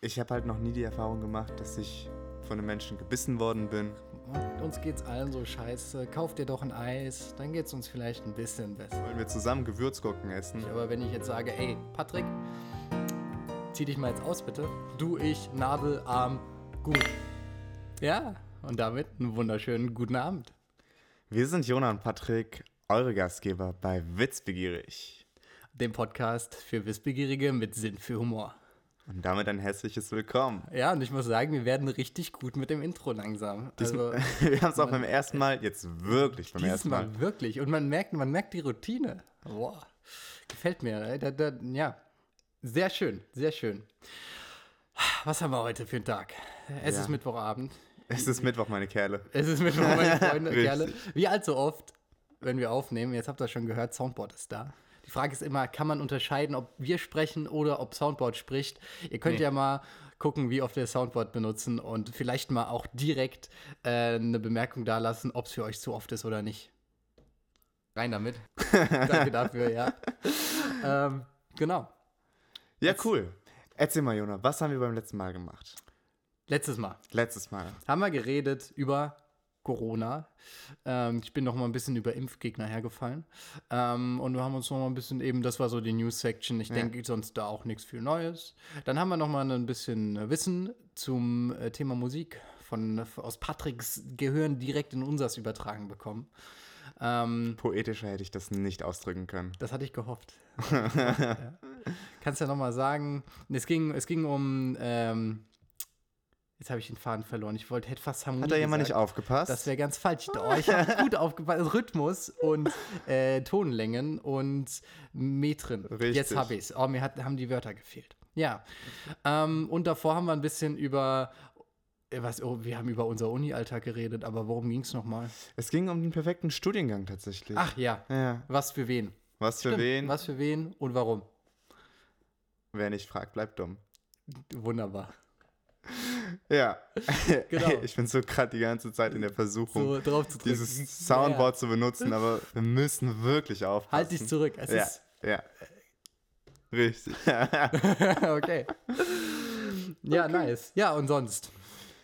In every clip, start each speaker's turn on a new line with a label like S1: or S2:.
S1: ich habe halt noch nie die Erfahrung gemacht, dass ich von einem Menschen gebissen worden bin.
S2: Uns geht's allen so scheiße. Kauf dir doch ein Eis, dann geht's uns vielleicht ein bisschen besser.
S1: Wollen wir zusammen Gewürzgurken essen?
S2: Aber wenn ich jetzt sage, ey, Patrick, zieh dich mal jetzt aus, bitte. Du, ich, Nadel, Arm, gut. Ja, und damit einen wunderschönen guten Abend.
S1: Wir sind Jona und Patrick, eure Gastgeber bei Witzbegierig.
S2: Dem Podcast für Wissbegierige mit Sinn für Humor.
S1: Und damit ein herzliches Willkommen.
S2: Ja, und ich muss sagen, wir werden richtig gut mit dem Intro langsam.
S1: Also, wir haben es auch beim ersten Mal, jetzt wirklich beim ersten Mal.
S2: Mal. Wirklich. Und man merkt, man merkt die Routine. Boah, gefällt mir. Da, da, ja, sehr schön, sehr schön. Was haben wir heute für einen Tag? Es ja. ist Mittwochabend.
S1: Es ist Mittwoch, meine Kerle.
S2: Es ist Mittwoch, meine Freunde, Kerle. Wie allzu oft, wenn wir aufnehmen, jetzt habt ihr schon gehört, Soundboard ist da. Die Frage ist immer, kann man unterscheiden, ob wir sprechen oder ob Soundboard spricht? Ihr könnt nee. ja mal gucken, wie oft wir Soundboard benutzen und vielleicht mal auch direkt äh, eine Bemerkung da lassen, ob es für euch zu oft ist oder nicht. Rein damit. Danke dafür, ja. ähm, genau.
S1: Ja, cool. Erzähl mal, Jona, was haben wir beim letzten Mal gemacht?
S2: Letztes Mal.
S1: Letztes Mal.
S2: Haben wir geredet über Corona. Ähm, ich bin noch mal ein bisschen über Impfgegner hergefallen. Ähm, und wir haben uns noch mal ein bisschen eben, das war so die News-Section. Ich ja. denke, sonst da auch nichts viel Neues. Dann haben wir noch mal ein bisschen Wissen zum äh, Thema Musik von, aus Patricks Gehirn direkt in unseres übertragen bekommen.
S1: Ähm, Poetischer hätte ich das nicht ausdrücken können.
S2: Das hatte ich gehofft. ja. Kannst ja noch mal sagen, es ging, es ging um ähm, Jetzt habe ich den Faden verloren. Ich wollte hätte fast
S1: Harmonie Hat da jemand nicht aufgepasst?
S2: Das wäre ganz falsch. Oh, ich habe gut aufgepasst. Also Rhythmus und äh, Tonlängen und Metren. Richtig. Jetzt habe ich es. Oh, mir hat, haben die Wörter gefehlt. Ja. Ähm, und davor haben wir ein bisschen über äh, was, oh, wir haben über unser Uni-Alltag geredet, aber worum ging es nochmal?
S1: Es ging um den perfekten Studiengang tatsächlich.
S2: Ach ja. ja. Was für wen?
S1: Was für Stimmt. wen?
S2: Was für wen und warum?
S1: Wer nicht fragt, bleibt dumm.
S2: Wunderbar.
S1: Ja, genau. ich bin so gerade die ganze Zeit in der Versuchung, so dieses Soundboard ja. zu benutzen, aber wir müssen wirklich aufpassen.
S2: Halt dich zurück. Es
S1: ja,
S2: ist
S1: ja. Richtig.
S2: okay. Ja, okay. nice. Ja, und sonst?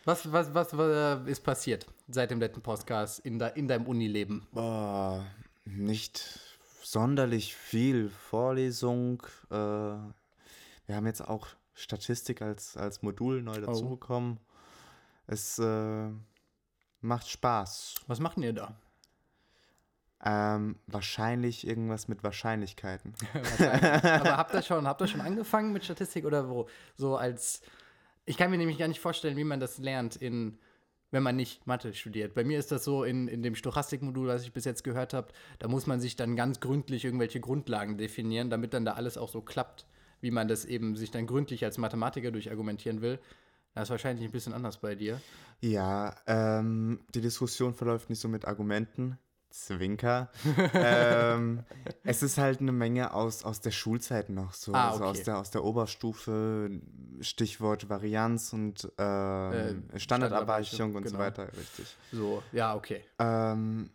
S2: Was, was, was, was, ist passiert seit dem letzten Podcast in, de, in deinem Unileben?
S1: Oh, nicht sonderlich viel Vorlesung. Äh, wir haben jetzt auch Statistik als, als Modul neu oh. dazugekommen. Oh. Es äh, macht Spaß.
S2: Was macht ihr da?
S1: Ähm, wahrscheinlich irgendwas mit Wahrscheinlichkeiten.
S2: Wahrscheinlich. Aber habt ihr schon, habt ihr schon angefangen mit Statistik oder wo? So als. Ich kann mir nämlich gar nicht vorstellen, wie man das lernt in wenn man nicht Mathe studiert. Bei mir ist das so in, in dem Stochastikmodul, was ich bis jetzt gehört habe, da muss man sich dann ganz gründlich irgendwelche Grundlagen definieren, damit dann da alles auch so klappt wie man das eben sich dann gründlich als Mathematiker durchargumentieren will. Das ist wahrscheinlich ein bisschen anders bei dir.
S1: Ja, ähm, die Diskussion verläuft nicht so mit Argumenten. Zwinker. ähm, es ist halt eine Menge aus, aus der Schulzeit noch so. Ah, also okay. aus, der, aus der Oberstufe, Stichwort Varianz und ähm, äh, Standardabweichung und genau. so weiter, richtig.
S2: So, ja, okay.
S1: Ähm,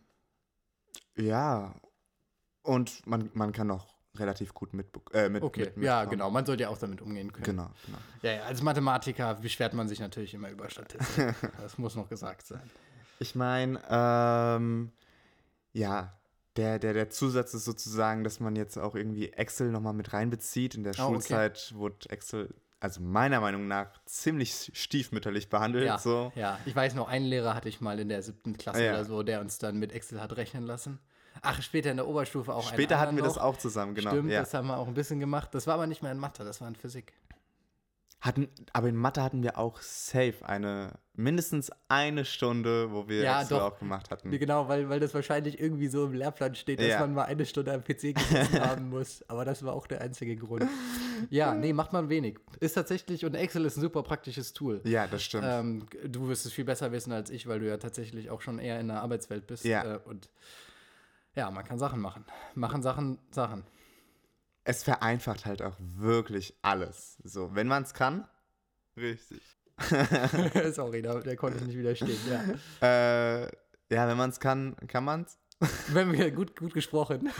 S1: ja, und man, man kann auch relativ gut mit, äh, mit
S2: Okay,
S1: mit, mit
S2: ja, haben. genau. Man sollte ja auch damit umgehen können.
S1: Genau, genau.
S2: Ja, ja, als Mathematiker beschwert man sich natürlich immer über Statistik. das muss noch gesagt sein.
S1: Ich meine, ähm, ja, der, der, der Zusatz ist sozusagen, dass man jetzt auch irgendwie Excel nochmal mit reinbezieht. In der oh, Schulzeit okay. wurde Excel, also meiner Meinung nach, ziemlich stiefmütterlich behandelt.
S2: Ja,
S1: so.
S2: ja. ich weiß noch, einen Lehrer hatte ich mal in der siebten Klasse ja. oder so, der uns dann mit Excel hat rechnen lassen. Ach, später in der Oberstufe auch.
S1: Später hatten wir noch. das auch zusammen, genau.
S2: Stimmt, ja. das haben wir auch ein bisschen gemacht. Das war aber nicht mehr in Mathe, das war in Physik.
S1: Hatten, aber in Mathe hatten wir auch safe eine, mindestens eine Stunde, wo wir
S2: ja,
S1: doch. auch gemacht hatten.
S2: Genau, weil, weil das wahrscheinlich irgendwie so im Lehrplan steht, dass ja. man mal eine Stunde am PC gesessen haben muss. Aber das war auch der einzige Grund. Ja, nee, macht man wenig. Ist tatsächlich, und Excel ist ein super praktisches Tool.
S1: Ja, das stimmt.
S2: Ähm, du wirst es viel besser wissen als ich, weil du ja tatsächlich auch schon eher in der Arbeitswelt bist.
S1: Ja.
S2: Äh, und ja, man kann Sachen machen. Machen Sachen, Sachen.
S1: Es vereinfacht halt auch wirklich alles. So, wenn man es kann, richtig.
S2: Sorry, da, der konnte ich nicht widerstehen, ja.
S1: Äh, ja, wenn man es kann, kann man es.
S2: Wenn wir gut, gut gesprochen.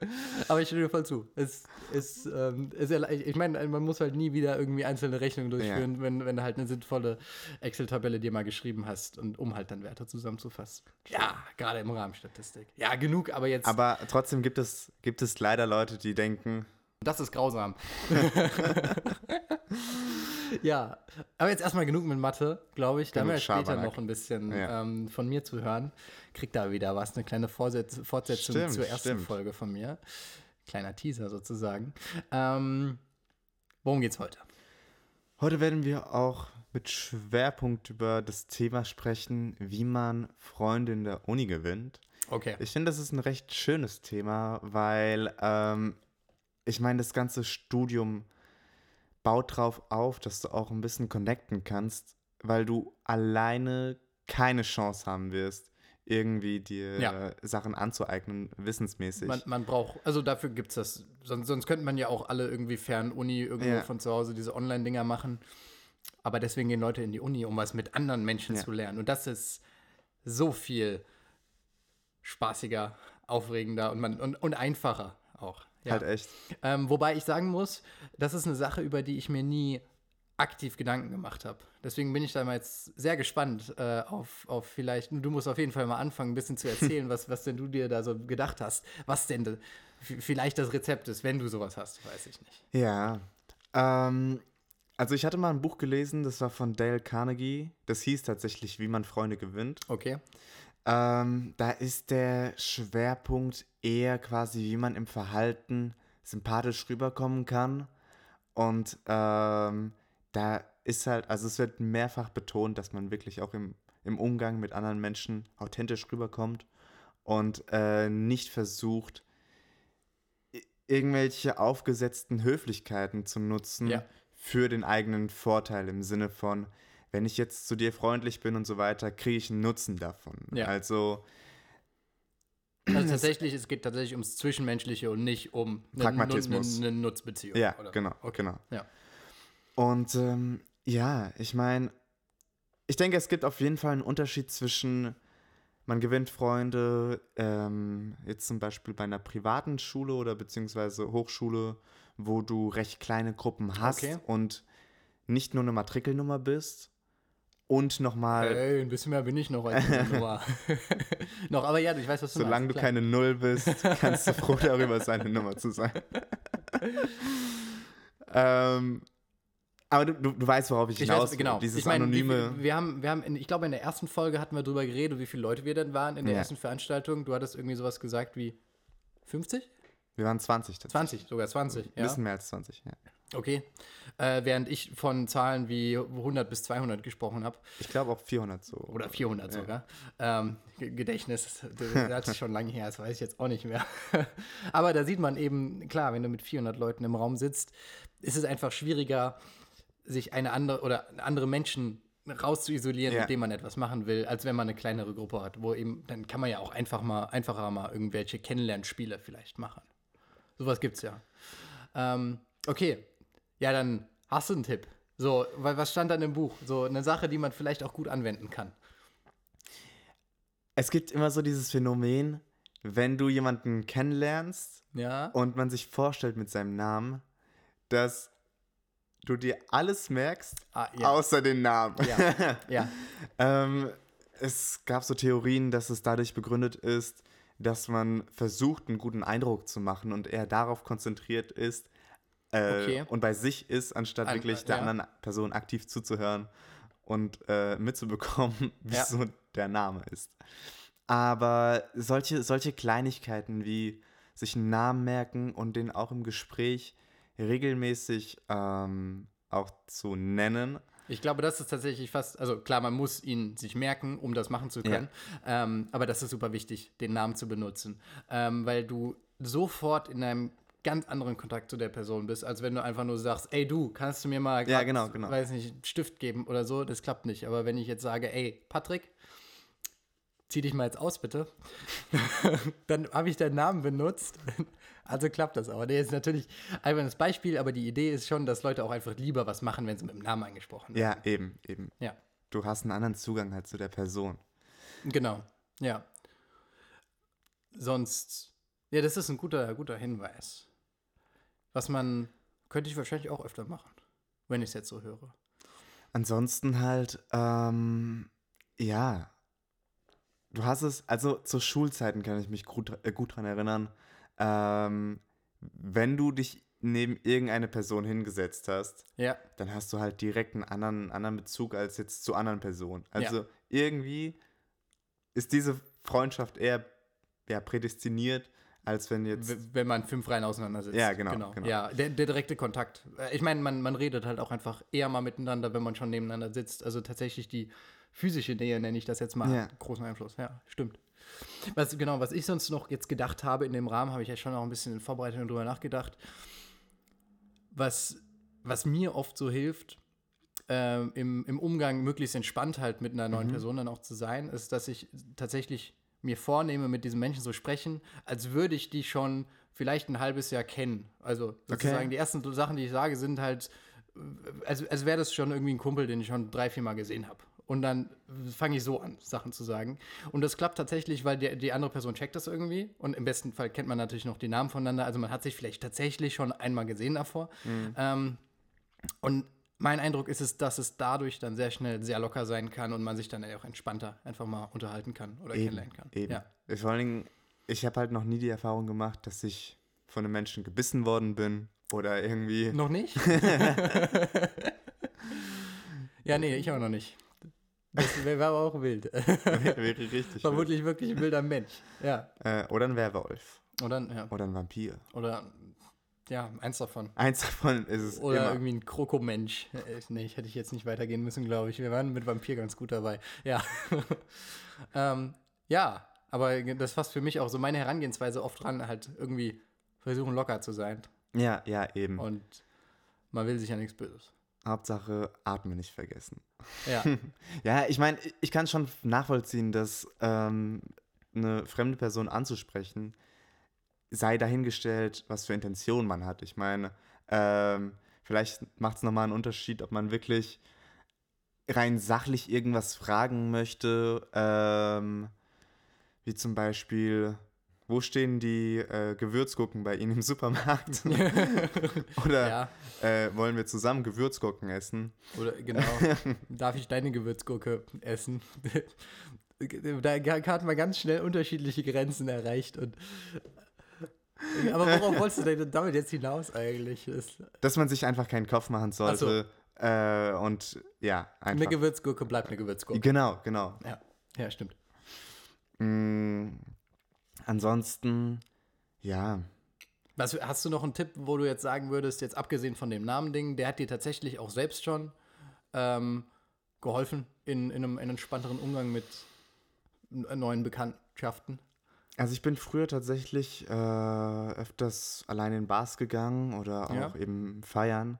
S2: Aber ich stimme dir voll zu. Es, es, ähm, es, ich meine, man muss halt nie wieder irgendwie einzelne Rechnungen durchführen, ja. wenn, wenn du halt eine sinnvolle Excel-Tabelle dir mal geschrieben hast und um halt dann Werte zusammenzufassen. Ja, gerade im Rahmen Statistik. Ja, genug, aber jetzt.
S1: Aber trotzdem gibt es, gibt es leider Leute, die denken.
S2: Das ist grausam. ja, aber jetzt erstmal genug mit Mathe, glaube ich. Da haben wir später noch ein bisschen ja. ähm, von mir zu hören. Kriegt da wieder was, eine kleine Vorsetz Fortsetzung stimmt, zur ersten stimmt. Folge von mir. Kleiner Teaser sozusagen. Ähm, worum geht's heute?
S1: Heute werden wir auch mit Schwerpunkt über das Thema sprechen, wie man Freunde in der Uni gewinnt.
S2: Okay.
S1: Ich finde, das ist ein recht schönes Thema, weil ähm, ich meine, das ganze Studium baut drauf auf, dass du auch ein bisschen connecten kannst, weil du alleine keine Chance haben wirst, irgendwie dir ja. Sachen anzueignen, wissensmäßig.
S2: Man, man braucht, also dafür gibt es das. Sonst, sonst könnte man ja auch alle irgendwie fern Uni irgendwo ja. von zu Hause diese Online-Dinger machen. Aber deswegen gehen Leute in die Uni, um was mit anderen Menschen ja. zu lernen. Und das ist so viel spaßiger, aufregender und, man, und, und einfacher auch.
S1: Ja. Halt echt.
S2: Ähm, wobei ich sagen muss, das ist eine Sache, über die ich mir nie aktiv Gedanken gemacht habe. Deswegen bin ich da mal jetzt sehr gespannt äh, auf, auf vielleicht, du musst auf jeden Fall mal anfangen, ein bisschen zu erzählen, was, was denn du dir da so gedacht hast, was denn de, vielleicht das Rezept ist, wenn du sowas hast, weiß ich nicht.
S1: Ja, ähm, also ich hatte mal ein Buch gelesen, das war von Dale Carnegie, das hieß tatsächlich, wie man Freunde gewinnt.
S2: Okay.
S1: Ähm, da ist der Schwerpunkt eher quasi, wie man im Verhalten sympathisch rüberkommen kann. Und ähm, da ist halt, also es wird mehrfach betont, dass man wirklich auch im, im Umgang mit anderen Menschen authentisch rüberkommt und äh, nicht versucht, irgendwelche aufgesetzten Höflichkeiten zu nutzen ja. für den eigenen Vorteil im Sinne von, wenn ich jetzt zu dir freundlich bin und so weiter, kriege ich einen Nutzen davon. Ja. Also,
S2: also tatsächlich, es geht tatsächlich ums Zwischenmenschliche und nicht um
S1: eine, Pragmatismus.
S2: eine, eine Nutzbeziehung.
S1: Ja, oder? genau, okay. genau.
S2: Ja.
S1: Und ähm, ja, ich meine, ich denke, es gibt auf jeden Fall einen Unterschied zwischen, man gewinnt Freunde, ähm, jetzt zum Beispiel bei einer privaten Schule oder beziehungsweise Hochschule, wo du recht kleine Gruppen hast okay. und nicht nur eine Matrikelnummer bist, und nochmal.
S2: Hey, ein bisschen mehr bin ich noch als Nummer. noch, aber ja, ich weiß, was
S1: du Solange meinst, du keine Null bist, kannst du froh darüber sein, eine Nummer zu sein. ähm, aber du, du, du, weißt, worauf ich hinaus
S2: will. Genau.
S1: Dieses
S2: ich mein,
S1: anonyme.
S2: Viel, wir haben, wir haben in, ich glaube, in der ersten Folge hatten wir darüber geredet, wie viele Leute wir denn waren in der ja. ersten Veranstaltung. Du hattest irgendwie sowas gesagt wie 50?
S1: Wir waren 20.
S2: 20, sogar 20.
S1: Ein bisschen mehr als 20, ja.
S2: Okay. Äh, während ich von Zahlen wie 100 bis 200 gesprochen habe.
S1: Ich glaube auch 400 so.
S2: Oder 400 ja. sogar. Ähm, Gedächtnis, das ist schon lange her, das weiß ich jetzt auch nicht mehr. Aber da sieht man eben, klar, wenn du mit 400 Leuten im Raum sitzt, ist es einfach schwieriger, sich eine andere oder andere Menschen rauszuisolieren, ja. mit denen man etwas machen will, als wenn man eine kleinere Gruppe hat, wo eben, dann kann man ja auch einfach mal, einfacher mal irgendwelche Kennenlernspiele vielleicht machen. Sowas gibt's ja. Ähm, okay, ja, dann hast du einen Tipp. So, weil was stand dann im Buch? So eine Sache, die man vielleicht auch gut anwenden kann.
S1: Es gibt immer so dieses Phänomen, wenn du jemanden kennenlernst
S2: ja.
S1: und man sich vorstellt mit seinem Namen, dass du dir alles merkst, ah, ja. außer den Namen.
S2: Ja. ja.
S1: ähm, es gab so Theorien, dass es dadurch begründet ist, dass man versucht, einen guten Eindruck zu machen und eher darauf konzentriert ist, äh, okay. und bei sich ist, anstatt An, wirklich der ja. anderen Person aktiv zuzuhören und äh, mitzubekommen, wie ja. so der Name ist. Aber solche, solche Kleinigkeiten wie sich einen Namen merken und den auch im Gespräch regelmäßig ähm, auch zu nennen.
S2: Ich glaube, das ist tatsächlich fast, also klar, man muss ihn sich merken, um das machen zu können. Ja. Ähm, aber das ist super wichtig, den Namen zu benutzen. Ähm, weil du sofort in einem ganz anderen Kontakt zu der Person bist, als wenn du einfach nur sagst, ey du, kannst du mir mal, grad,
S1: ja, genau, genau.
S2: weiß nicht, Stift geben oder so, das klappt nicht. Aber wenn ich jetzt sage, ey, Patrick, zieh dich mal jetzt aus, bitte, dann habe ich deinen Namen benutzt. Also klappt das aber. Der ist natürlich einfach das Beispiel, aber die Idee ist schon, dass Leute auch einfach lieber was machen, wenn sie mit dem Namen angesprochen
S1: werden. Ja, eben, eben.
S2: Ja.
S1: Du hast einen anderen Zugang halt zu der Person.
S2: Genau, ja. sonst, ja, das ist ein guter, guter Hinweis. Was man, könnte ich wahrscheinlich auch öfter machen, wenn ich es jetzt so höre.
S1: Ansonsten halt, ähm, ja, du hast es, also zu Schulzeiten kann ich mich gut, äh, gut dran erinnern, ähm, wenn du dich neben irgendeine Person hingesetzt hast,
S2: ja.
S1: dann hast du halt direkt einen anderen, anderen Bezug als jetzt zu anderen Personen. Also ja. irgendwie ist diese Freundschaft eher ja, prädestiniert, als wenn jetzt.
S2: Wenn man fünf Reihen auseinandersetzt.
S1: Ja, genau. genau.
S2: genau. Ja, der, der, direkte Kontakt. Äh, ich meine, man, man redet halt auch einfach eher mal miteinander, wenn man schon nebeneinander sitzt. Also tatsächlich die physische Nähe, nenne ich das jetzt mal, ja. großen Einfluss. Ja, stimmt. Was, genau, was ich sonst noch jetzt gedacht habe in dem Rahmen, habe ich ja schon noch ein bisschen in Vorbereitung drüber nachgedacht. Was, was mir oft so hilft, äh, im, im Umgang möglichst entspannt halt mit einer neuen mhm. Person dann auch zu sein, ist, dass ich tatsächlich mir vornehme, mit diesem Menschen zu sprechen, als würde ich die schon vielleicht ein halbes Jahr kennen. Also sozusagen okay. die ersten Sachen, die ich sage, sind halt, als, als wäre das schon irgendwie ein Kumpel, den ich schon drei, vier Mal gesehen habe. Und dann fange ich so an, Sachen zu sagen. Und das klappt tatsächlich, weil die, die andere Person checkt das irgendwie. Und im besten Fall kennt man natürlich noch die Namen voneinander. Also man hat sich vielleicht tatsächlich schon einmal gesehen davor. Mhm. Ähm, und mein Eindruck ist es, dass es dadurch dann sehr schnell sehr locker sein kann und man sich dann auch entspannter einfach mal unterhalten kann oder eben, kennenlernen kann.
S1: Eben. Ja. Vor allen Dingen, ich habe halt noch nie die Erfahrung gemacht, dass ich von einem Menschen gebissen worden bin oder irgendwie.
S2: Noch nicht? ja, nee, ich auch noch nicht. Das wäre aber auch wild.
S1: wäre richtig.
S2: Vermutlich wild. wirklich ein wilder Mensch. Ja.
S1: Äh, oder ein Werwolf.
S2: Oder, ja.
S1: oder ein Vampir.
S2: Oder ja, eins davon.
S1: Eins davon ist es.
S2: Oder immer. irgendwie ein Krokomensch. Äh, nee, hätte ich jetzt nicht weitergehen müssen, glaube ich. Wir waren mit Vampir ganz gut dabei. Ja. ähm, ja, aber das fasst für mich auch so meine Herangehensweise oft dran, halt irgendwie versuchen locker zu sein.
S1: Ja, ja, eben.
S2: Und man will sich ja nichts Böses.
S1: Hauptsache Atmen nicht vergessen.
S2: Ja.
S1: ja, ich meine, ich kann schon nachvollziehen, dass ähm, eine fremde Person anzusprechen sei dahingestellt, was für Intention man hat. Ich meine, ähm, vielleicht macht es nochmal einen Unterschied, ob man wirklich rein sachlich irgendwas fragen möchte, ähm, wie zum Beispiel, wo stehen die äh, Gewürzgurken bei Ihnen im Supermarkt? Oder ja. äh, wollen wir zusammen Gewürzgurken essen?
S2: Oder genau, darf ich deine Gewürzgurke essen? da hat man ganz schnell unterschiedliche Grenzen erreicht und aber worauf wolltest du denn damit jetzt hinaus eigentlich?
S1: Dass man sich einfach keinen Kopf machen sollte. So. Äh, und ja,
S2: einfach. Eine Gewürzgurke bleibt eine Gewürzgurke.
S1: Genau, genau.
S2: Ja, ja stimmt.
S1: Mm, ansonsten, ja.
S2: Was, hast du noch einen Tipp, wo du jetzt sagen würdest, jetzt abgesehen von dem Namending, der hat dir tatsächlich auch selbst schon ähm, geholfen in, in, einem, in einem entspannteren Umgang mit neuen Bekanntschaften?
S1: Also ich bin früher tatsächlich äh, öfters allein in Bars gegangen oder auch ja. eben feiern.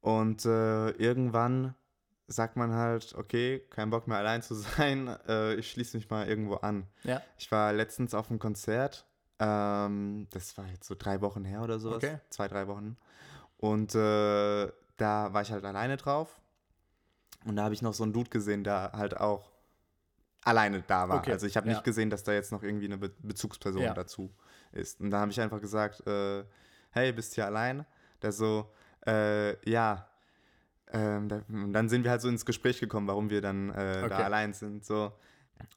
S1: Und äh, irgendwann sagt man halt, okay, kein Bock mehr allein zu sein, äh, ich schließe mich mal irgendwo an.
S2: Ja.
S1: Ich war letztens auf einem Konzert, ähm, das war jetzt so drei Wochen her oder sowas, okay. zwei, drei Wochen. Und äh, da war ich halt alleine drauf. Und da habe ich noch so einen Dude gesehen, der halt auch alleine da war. Okay. Also ich habe nicht ja. gesehen, dass da jetzt noch irgendwie eine Be Bezugsperson ja. dazu ist. Und da habe ich einfach gesagt, äh, hey, bist hier allein? Der so, äh, ja. Ähm, da, und dann sind wir halt so ins Gespräch gekommen, warum wir dann äh, okay. da allein sind. So.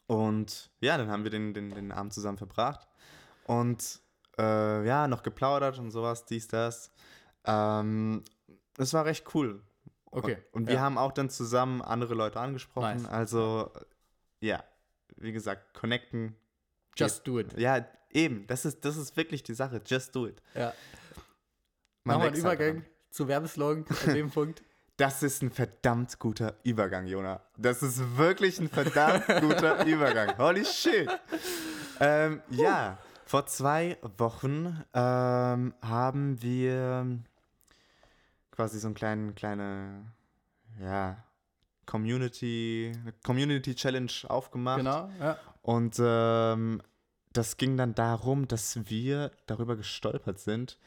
S1: Und ja, dann haben wir den, den, den Abend zusammen verbracht. Und äh, ja, noch geplaudert und sowas, dies, das. Ähm, es war recht cool.
S2: Okay.
S1: Und, und wir ja. haben auch dann zusammen andere Leute angesprochen. Nice. Also ja, wie gesagt, connecten.
S2: Just do it.
S1: Ja, eben. Das ist, das ist wirklich die Sache. Just do it.
S2: Ja. Man Machen wir einen Übergang daran. zu Werbeslogan an dem Punkt.
S1: Das ist ein verdammt guter Übergang, Jona. Das ist wirklich ein verdammt guter Übergang. Holy shit. Ähm, ja, vor zwei Wochen ähm, haben wir quasi so einen kleinen, kleine, ja, Community, Community Challenge aufgemacht.
S2: Genau, ja.
S1: Und ähm, das ging dann darum, dass wir darüber gestolpert sind,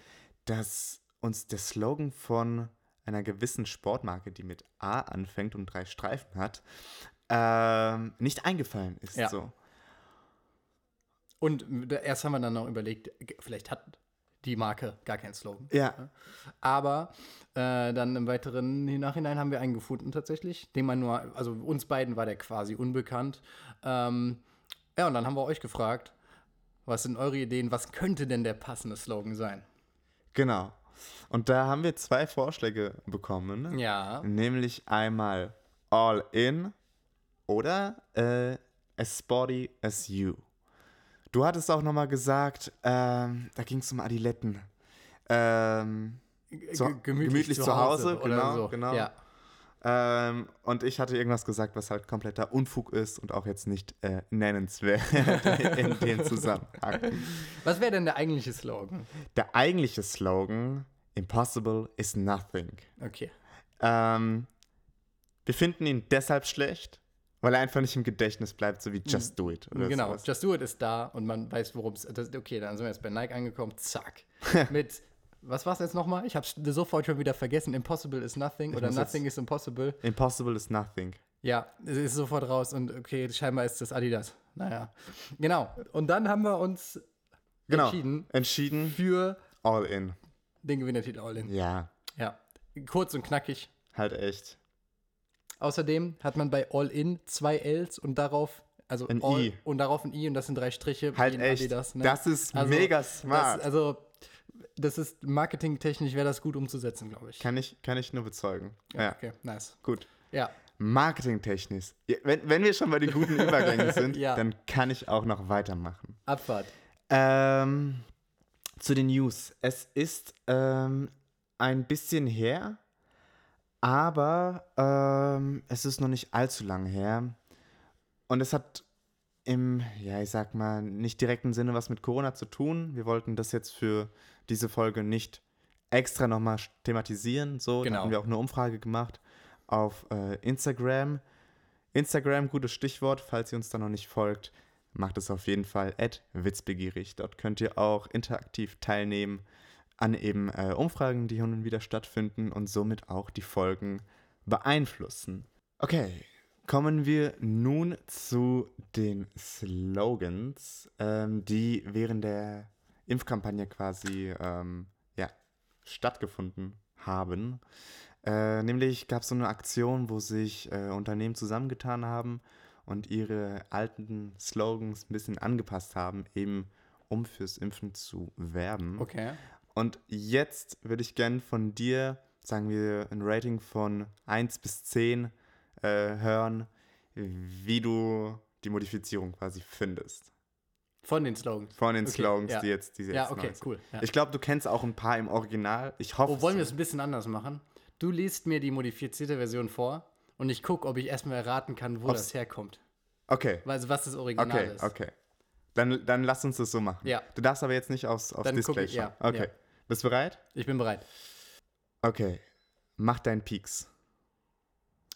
S1: dass uns der Slogan von einer gewissen Sportmarke, die mit A anfängt und drei Streifen hat, ähm, nicht eingefallen ist. Ja. So.
S2: Und erst haben wir dann noch überlegt, vielleicht hat die Marke gar keinen Slogan.
S1: Ja.
S2: Aber äh, dann im weiteren Nachhinein haben wir einen gefunden tatsächlich, den man nur, also uns beiden war der quasi unbekannt. Ähm, ja, und dann haben wir euch gefragt, was sind eure Ideen, was könnte denn der passende Slogan sein?
S1: Genau. Und da haben wir zwei Vorschläge bekommen.
S2: Ja.
S1: Nämlich einmal All In oder äh, As Sporty as You. Du hattest auch nochmal gesagt, ähm, da ging es um Adiletten. Ähm,
S2: zu, gemütlich, gemütlich, zu Hause, Hause
S1: genau, so. genau. Ja. Ähm, und ich hatte irgendwas gesagt, was halt kompletter Unfug ist und auch jetzt nicht äh, nennenswert in dem Zusammenhang.
S2: Was wäre denn der eigentliche Slogan?
S1: Der eigentliche Slogan: Impossible is nothing.
S2: Okay.
S1: Ähm, wir finden ihn deshalb schlecht, weil er einfach nicht im Gedächtnis bleibt, so wie Just Do It.
S2: genau, sowas. Just Do It ist da und man weiß, worum es. Okay, dann sind wir jetzt bei Nike angekommen. Zack. Mit was war es jetzt nochmal? Ich habe sofort schon wieder vergessen. Impossible is nothing ich oder nothing is impossible.
S1: Impossible is nothing.
S2: Ja, es ist sofort raus und okay, scheinbar ist das Adidas. Naja. Genau. Und dann haben wir uns
S1: genau, entschieden, entschieden
S2: für
S1: All In.
S2: Den Gewinnertitel All In.
S1: Ja.
S2: Ja. Kurz und knackig.
S1: Halt echt.
S2: Außerdem hat man bei All In zwei Ls und darauf also
S1: ein All, I.
S2: und darauf ein I und das sind drei Striche.
S1: Halt echt. Adidas, ne? Das ist also, mega smart.
S2: Das, also das ist marketingtechnisch wäre das gut umzusetzen, glaube ich.
S1: Kann ich, kann ich nur bezeugen. Ja, ja.
S2: Okay, nice.
S1: Gut.
S2: Ja.
S1: Marketingtechnisch. Wenn, wenn wir schon bei den guten Übergängen sind, ja. dann kann ich auch noch weitermachen.
S2: Abfahrt.
S1: Ähm, zu den News. Es ist ähm, ein bisschen her, aber ähm, es ist noch nicht allzu lang her. Und es hat im, ja, ich sag mal, nicht direkten Sinne was mit Corona zu tun. Wir wollten das jetzt für diese Folge nicht extra nochmal thematisieren. So, genau. da haben wir auch eine Umfrage gemacht auf äh, Instagram. Instagram, gutes Stichwort, falls ihr uns da noch nicht folgt, macht es auf jeden Fall at witzbegierig. Dort könnt ihr auch interaktiv teilnehmen an eben äh, Umfragen, die hin und wieder stattfinden und somit auch die Folgen beeinflussen. Okay, Kommen wir nun zu den Slogans, ähm, die während der Impfkampagne quasi ähm, ja, stattgefunden haben. Äh, nämlich gab es so eine Aktion, wo sich äh, Unternehmen zusammengetan haben und ihre alten Slogans ein bisschen angepasst haben, eben um fürs Impfen zu werben.
S2: Okay.
S1: Und jetzt würde ich gerne von dir, sagen wir, ein Rating von 1 bis 10 äh, hören, wie du die Modifizierung quasi findest.
S2: Von den Slogans.
S1: Von den okay, Slogans, ja. die jetzt, die jetzt
S2: Ja, okay, cool. Ja.
S1: Ich glaube, du kennst auch ein paar im Original. Ich hoffe.
S2: Oh, wollen wir es ein bisschen anders machen? Du liest mir die modifizierte Version vor und ich gucke, ob ich erstmal erraten kann, wo Ob's das herkommt.
S1: Okay.
S2: Also, was das Original
S1: okay,
S2: ist.
S1: Okay, okay. Dann, dann lass uns das so machen.
S2: Ja.
S1: Du darfst aber jetzt nicht aufs, aufs dann Display ich, schauen. Ja, okay. Ja. Bist du bereit?
S2: Ich bin bereit.
S1: Okay. Mach deinen Peaks.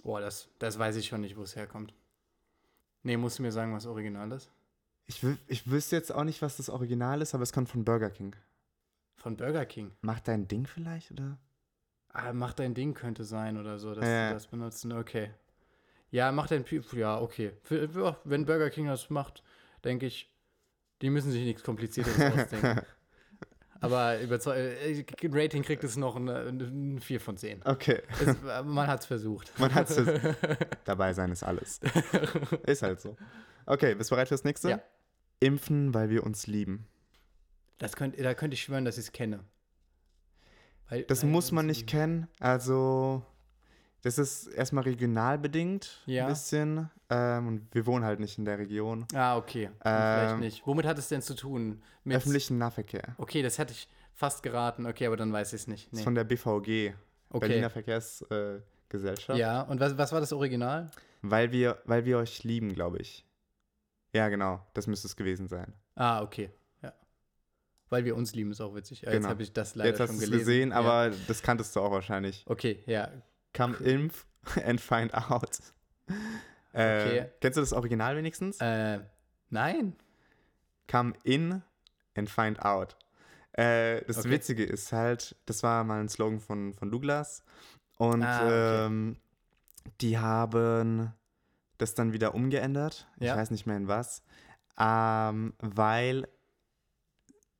S2: Boah, das, das weiß ich schon nicht, wo es herkommt. Nee, musst du mir sagen, was Original ist?
S1: Ich, ich wüsste jetzt auch nicht, was das Original ist, aber es kommt von Burger King.
S2: Von Burger King?
S1: Mach dein Ding vielleicht, oder?
S2: Ah, mach dein Ding könnte sein oder so, dass ja. das benutzen. Okay. Ja, mach dein Ja, okay. Für, wenn Burger King das macht, denke ich, die müssen sich nichts Kompliziertes ausdenken. Aber überzeug äh, Rating kriegt es noch ein 4 von 10.
S1: Okay.
S2: Es, man hat es versucht.
S1: Man hat es. Dabei sein ist alles. ist halt so. Okay, bist du bereit fürs nächste?
S2: Ja.
S1: Impfen, weil wir uns lieben.
S2: Das könnt, da könnte ich schwören, dass ich es kenne.
S1: Weil, das weil muss man nicht kennen. Also, das ist erstmal regional bedingt, ja. ein bisschen. Ähm, und wir wohnen halt nicht in der Region.
S2: Ah, okay. Ähm, Vielleicht nicht. Womit hat es denn zu tun?
S1: Mit öffentlichen Nahverkehr.
S2: Okay, das hätte ich fast geraten. Okay, aber dann weiß ich es nicht.
S1: Nee. Ist von der BVG, okay. Berliner Verkehrsgesellschaft.
S2: Äh, ja, und was, was war das Original?
S1: Weil wir, weil wir euch lieben, glaube ich. Ja, genau. Das müsste es gewesen sein.
S2: Ah, okay. Ja. Weil wir uns lieben, ist auch witzig. Genau. Jetzt habe ich das leider
S1: Jetzt
S2: schon
S1: gelesen. Jetzt hast du es gesehen, aber ja. das kanntest du auch wahrscheinlich.
S2: Okay, ja.
S1: Come inf and find out. Äh, okay. Kennst du das Original wenigstens?
S2: Äh, nein.
S1: Come in and find out. Äh, das okay. Witzige ist halt, das war mal ein Slogan von, von Douglas. Und ah, okay. ähm, die haben das dann wieder umgeändert. Ja. Ich weiß nicht mehr in was. ähm, weil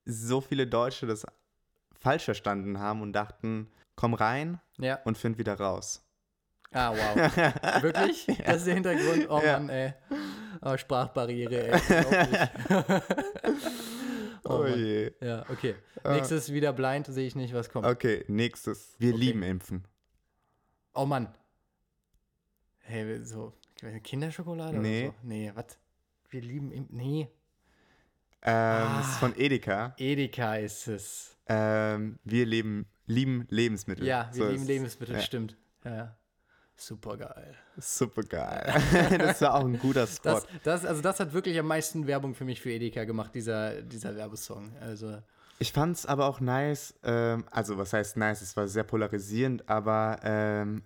S1: so viele Deutsche das falsch verstanden haben und dachten, komm rein
S2: ja.
S1: und find wieder raus.
S2: Ah, wow. Wirklich? Ja. Das ist der Hintergrund? Oh ja. Mann, ey. Oh, Sprachbarriere, ey. oh, oh je. Ja, okay. Uh. Nächstes wieder blind, sehe ich nicht, was kommt.
S1: Okay, nächstes. Wir okay. lieben Impfen.
S2: Oh Mann. Hey, so Kinderschokolade nee. oder so? Nee, was? Wir lieben Impfen. Nee.
S1: Ähm, ah, das ist von Edeka.
S2: Edeka ist es.
S1: Ähm, wir leben, lieben Lebensmittel.
S2: Ja, wir so lieben Lebensmittel, ja. stimmt. Ja. Super geil.
S1: Super geil. das war auch ein guter Spot.
S2: Das, das, also das hat wirklich am meisten Werbung für mich für Edeka gemacht, dieser, dieser Werbesong. Also.
S1: Ich fand es aber auch nice, ähm, also was heißt nice, es war sehr polarisierend, aber ähm,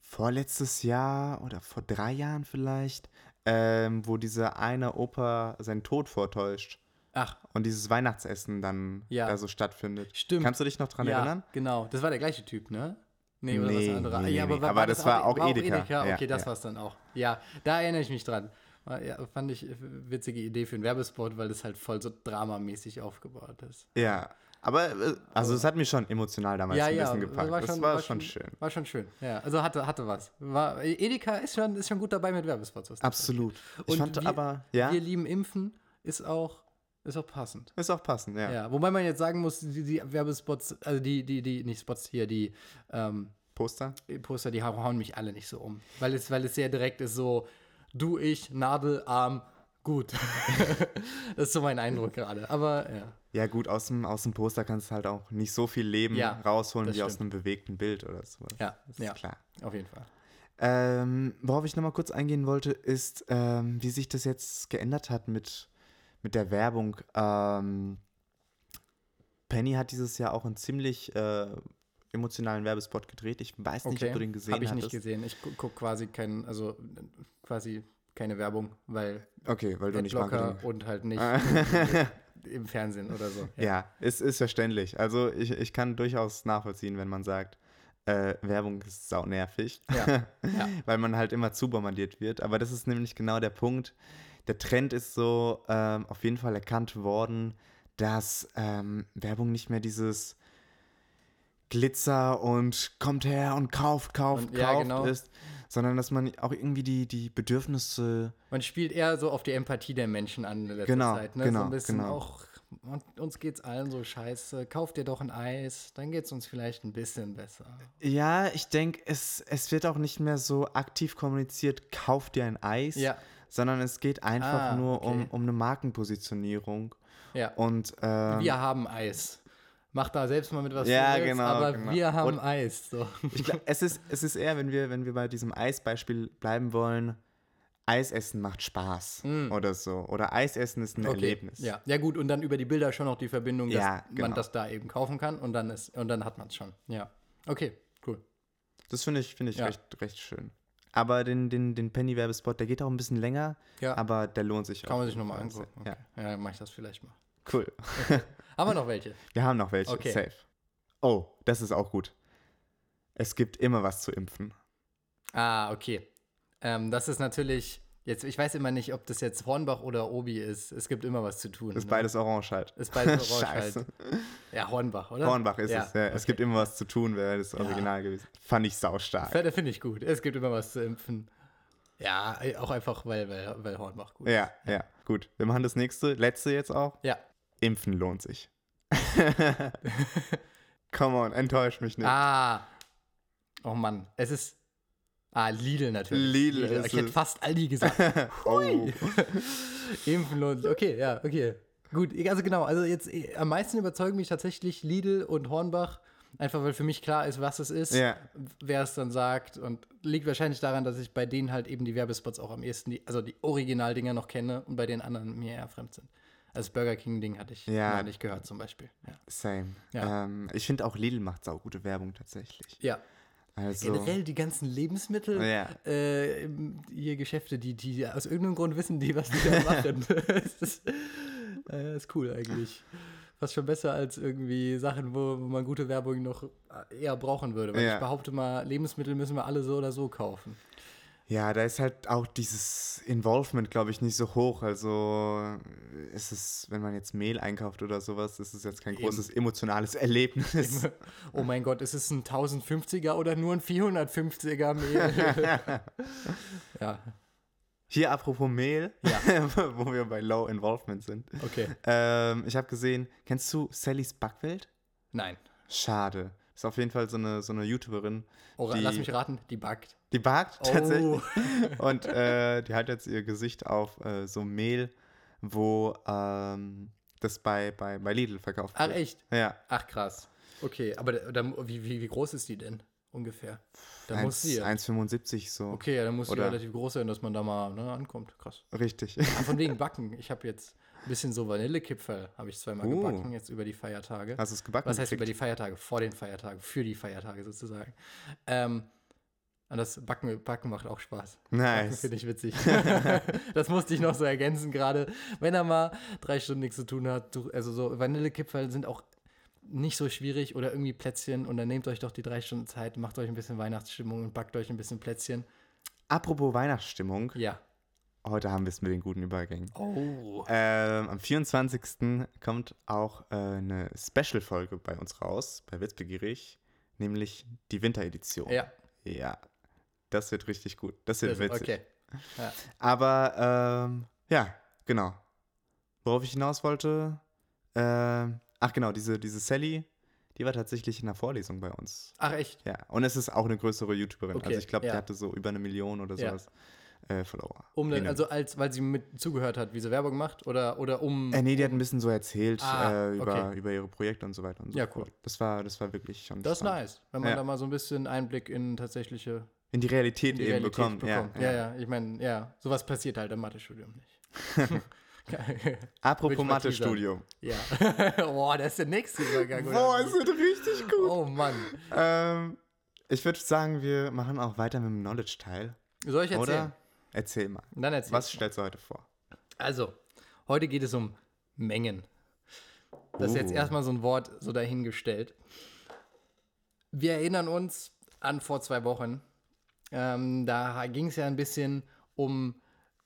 S1: vorletztes Jahr oder vor drei Jahren vielleicht, ähm, wo dieser eine Opa seinen Tod vortäuscht.
S2: Ach.
S1: Und dieses Weihnachtsessen dann
S2: ja.
S1: da so stattfindet.
S2: Stimmt.
S1: Kannst du dich noch dran
S2: ja,
S1: erinnern?
S2: Genau, das war der gleiche Typ, ne? Nee, oder
S1: nee,
S2: was anderes.
S1: Nee,
S2: ja,
S1: aber, war, aber war das, das, war auch, war Edeka.
S2: Edeka. Okay, ja, das ja. war es dann auch. Ja, da erinnere ich mich dran. Ja, fand ich witzige Idee für einen Werbespot, weil das halt voll so dramamäßig aufgebaut ist.
S1: Ja, aber äh, also es hat mich schon emotional damals ja, ein bisschen ja, gepackt. War schon, das war, war schon, schön.
S2: War schon schön. Ja, also hatte, hatte was. War, Edeka ist schon, ist schon gut dabei mit Werbespots.
S1: Absolut. Ich fand
S2: wir,
S1: aber, ja.
S2: Wir lieben Impfen ist auch ist auch passend.
S1: Ist auch passend, ja.
S2: Ja, wobei man jetzt sagen muss, die, die Werbespots, also die, die, die, nicht Spots hier, die ähm,
S1: Poster?
S2: Poster, die hauen mich alle nicht so um. Weil es, weil es sehr direkt ist, so du, ich, Nadel, Arm, gut. das ist so mein Eindruck gerade. Aber ja.
S1: Ja, gut, aus dem, aus dem Poster kannst du halt auch nicht so viel Leben ja, rausholen wie stimmt. aus einem bewegten Bild oder so.
S2: Ja, das ist ja, klar. Auf jeden Fall.
S1: Ähm, worauf ich nochmal kurz eingehen wollte, ist, ähm, wie sich das jetzt geändert hat mit, mit der Werbung. Ähm, Penny hat dieses Jahr auch einen ziemlich äh, emotionalen Werbespot gedreht. Ich weiß nicht,
S2: okay.
S1: ob du den gesehen hast.
S2: Habe ich nicht gesehen. Ich gucke quasi keinen, also quasi keine Werbung, weil
S1: okay, weil du nicht
S2: und halt nicht im Fernsehen oder so.
S1: Ja, ja ist, ist verständlich. Also ich, ich kann durchaus nachvollziehen, wenn man sagt, äh, Werbung ist sau nervig,
S2: ja. ja.
S1: weil man halt immer zu bombardiert wird. Aber das ist nämlich genau der Punkt. Der Trend ist so ähm, auf jeden Fall erkannt worden, dass ähm, Werbung nicht mehr dieses Glitzer und kommt her und kauft, kauft, und, kauft ja, genau. ist, sondern dass man auch irgendwie die, die Bedürfnisse.
S2: Man spielt eher so auf die Empathie der Menschen an in letzter
S1: genau,
S2: Zeit. Ne?
S1: Genau,
S2: so ein bisschen
S1: genau.
S2: auch, uns geht's allen so scheiße. Kauft dir doch ein Eis, dann geht's uns vielleicht ein bisschen besser.
S1: Ja, ich denke, es, es wird auch nicht mehr so aktiv kommuniziert, kauf dir ein Eis,
S2: ja.
S1: sondern es geht einfach ah, nur okay. um, um eine Markenpositionierung.
S2: Ja.
S1: Und ähm,
S2: wir haben Eis. Mach da selbst mal mit was
S1: ja, willst, genau,
S2: aber
S1: genau.
S2: wir haben Und Eis. So.
S1: Glaub, es, ist, es ist eher, wenn wir, wenn wir bei diesem Eisbeispiel bleiben wollen, Eis essen macht Spaß mm. oder so. Oder Eis essen ist ein okay. Erlebnis.
S2: Ja. ja, gut, und dann über die Bilder schon noch die Verbindung, dass
S1: ja, genau.
S2: man das da eben kaufen kann und dann, ist, und dann hat man es schon. Ja. Okay, cool.
S1: Das finde ich, find ich ja. recht, recht schön. Aber den, den, den Penny-Werbespot, der geht auch ein bisschen länger,
S2: ja.
S1: aber der lohnt sich
S2: kann
S1: auch.
S2: Kann man sich nochmal angucken. Okay. Ja, ja mache ich das vielleicht mal.
S1: Cool.
S2: Okay. Haben wir noch welche?
S1: Wir haben noch welche,
S2: okay.
S1: safe. Oh, das ist auch gut. Es gibt immer was zu impfen.
S2: Ah, okay. Ähm, das ist natürlich, jetzt, ich weiß immer nicht, ob das jetzt Hornbach oder Obi ist. Es gibt immer was zu tun.
S1: Ist ne? beides orange halt.
S2: Ist beides orange halt. Ja, Hornbach, oder?
S1: Hornbach ist ja, es, ja. Okay. Es gibt immer was zu tun, wäre das Original ja. gewesen. Fand ich saustark.
S2: Finde ich gut. Es gibt immer was zu impfen. Ja, auch einfach, weil, weil, weil Hornbach gut
S1: ja, ist. Ja, ja, gut. Wir machen das nächste, letzte jetzt auch.
S2: Ja.
S1: Impfen lohnt sich. Come on, enttäusch mich nicht.
S2: Ah. Oh Mann, es ist. Ah, Lidl natürlich.
S1: Lidl, Lidl.
S2: Ich hätte fast Aldi gesagt.
S1: oh.
S2: Impfen lohnt Okay, ja, okay. Gut, also genau, also jetzt eh, am meisten überzeugen mich tatsächlich Lidl und Hornbach, einfach weil für mich klar ist, was es ist,
S1: ja.
S2: wer es dann sagt und liegt wahrscheinlich daran, dass ich bei denen halt eben die Werbespots auch am ehesten, die, also die Originaldinger noch kenne und bei den anderen mir eher fremd sind. Also das Burger King-Ding hatte ich
S1: ja.
S2: nicht gehört zum Beispiel. Ja.
S1: Same.
S2: Ja.
S1: Ähm, ich finde auch Lidl macht sau gute Werbung tatsächlich.
S2: Ja.
S1: Also,
S2: Generell die ganzen Lebensmittel,
S1: ja.
S2: äh, hier Geschäfte, die, die aus irgendeinem Grund wissen, die was die da machen. das ist, äh, ist cool eigentlich. Fast schon besser als irgendwie Sachen, wo, wo man gute Werbung noch eher brauchen würde. Weil ich behaupte mal, Lebensmittel müssen wir alle so oder so kaufen.
S1: Ja, da ist halt auch dieses Involvement, glaube ich, nicht so hoch. Also ist es, wenn man jetzt Mehl einkauft oder sowas, ist es jetzt kein Eben. großes emotionales Erlebnis.
S2: Oh mein Gott, ist es ein 1050er oder nur ein 450er Mehl?
S1: ja. Hier apropos Mehl, ja. wo wir bei Low Involvement sind.
S2: Okay.
S1: Ähm, ich habe gesehen, kennst du Sallys Backwelt?
S2: Nein.
S1: Schade. Ist auf jeden Fall so eine, so eine YouTuberin.
S2: Oh, die, lass mich raten, die backt.
S1: Die backt oh. tatsächlich. Und äh, die hat jetzt ihr Gesicht auf äh, so Mehl, wo ähm, das bei, bei, bei Lidl verkauft
S2: wird. Ach, echt?
S1: Ja.
S2: Ach, krass. Okay, aber da, wie, wie, wie groß ist die denn ungefähr?
S1: Da 1, muss sie ja. 1,75 so.
S2: Okay, ja, dann muss Oder sie relativ groß sein, dass man da mal ne, ankommt. Krass.
S1: Richtig.
S2: Ah, von wegen Backen. Ich habe jetzt bisschen so Vanillekipferl, habe ich zweimal uh. gebacken, jetzt über die Feiertage.
S1: Hast du es gebacken?
S2: Was heißt gekriegt? über die Feiertage? Vor den Feiertagen, für die Feiertage sozusagen. Ähm, und das Backen, Backen macht auch Spaß.
S1: Nice.
S2: Finde ich witzig. das musste ich noch so ergänzen gerade. Wenn er mal drei Stunden nichts zu tun hat, also so Vanillekipferl sind auch nicht so schwierig oder irgendwie Plätzchen und dann nehmt euch doch die drei Stunden Zeit, macht euch ein bisschen Weihnachtsstimmung und backt euch ein bisschen Plätzchen.
S1: Apropos Weihnachtsstimmung.
S2: Ja.
S1: Heute haben wir es mit den guten Übergängen.
S2: Oh.
S1: Ähm, am 24. kommt auch äh, eine Special-Folge bei uns raus, bei Witzbegierig, nämlich die Winteredition.
S2: Ja.
S1: Ja, das wird richtig gut. Das wird
S2: also, witzig. Okay.
S1: Ja. Aber ähm, ja, genau. Worauf ich hinaus wollte, äh, ach genau, diese, diese Sally, die war tatsächlich in der Vorlesung bei uns.
S2: Ach echt?
S1: Ja, und es ist auch eine größere YouTuberin. Okay. Also ich glaube, ja. die hatte so über eine Million oder sowas. Ja. Äh, Follower.
S2: Um dann, also als, weil sie mit zugehört hat, wie sie Werbung macht oder, oder um.
S1: Äh, nee, die hat ein bisschen so erzählt ah, äh, über, okay. über ihre Projekte und so weiter und so
S2: Ja, cool.
S1: Das war, das war wirklich schon.
S2: Das ist nice, wenn man ja. da mal so ein bisschen Einblick in tatsächliche
S1: in die Realität, in die Realität bekommt.
S2: bekommt. Ja, ja, ja. Ich meine, ja, sowas passiert halt im Mathestudium nicht.
S1: Apropos Mathestudium.
S2: Ja. Boah, das ist der nächste Übergang.
S1: Boah, ist das richtig gut.
S2: Oh Mann.
S1: Ähm, ich würde sagen, wir machen auch weiter mit dem Knowledge-Teil.
S2: Soll ich erzählen?
S1: Oder? Erzähl mal.
S2: Dann erzähl
S1: Was stellst du heute vor?
S2: Also, heute geht es um Mengen. Das ist jetzt uh. erstmal so ein Wort so dahingestellt. Wir erinnern uns an vor zwei Wochen, ähm, da ging es ja ein bisschen um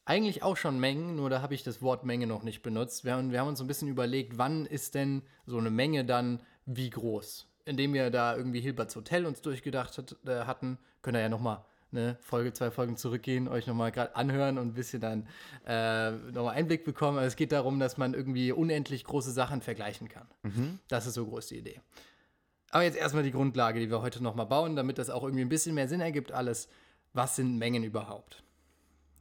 S2: eigentlich auch schon Mengen, nur da habe ich das Wort Menge noch nicht benutzt. Wir haben, wir haben uns ein bisschen überlegt, wann ist denn so eine Menge dann wie groß? Indem wir da irgendwie Hilberts Hotel uns durchgedacht hat, äh, hatten, könnt ihr ja nochmal eine Folge, zwei Folgen zurückgehen, euch nochmal gerade anhören und ein bisschen dann äh, nochmal Einblick bekommen. Also es geht darum, dass man irgendwie unendlich große Sachen vergleichen kann. Mhm. Das ist so groß die Idee. Aber jetzt erstmal die Grundlage, die wir heute nochmal bauen, damit das auch irgendwie ein bisschen mehr Sinn ergibt, alles. Was sind Mengen überhaupt?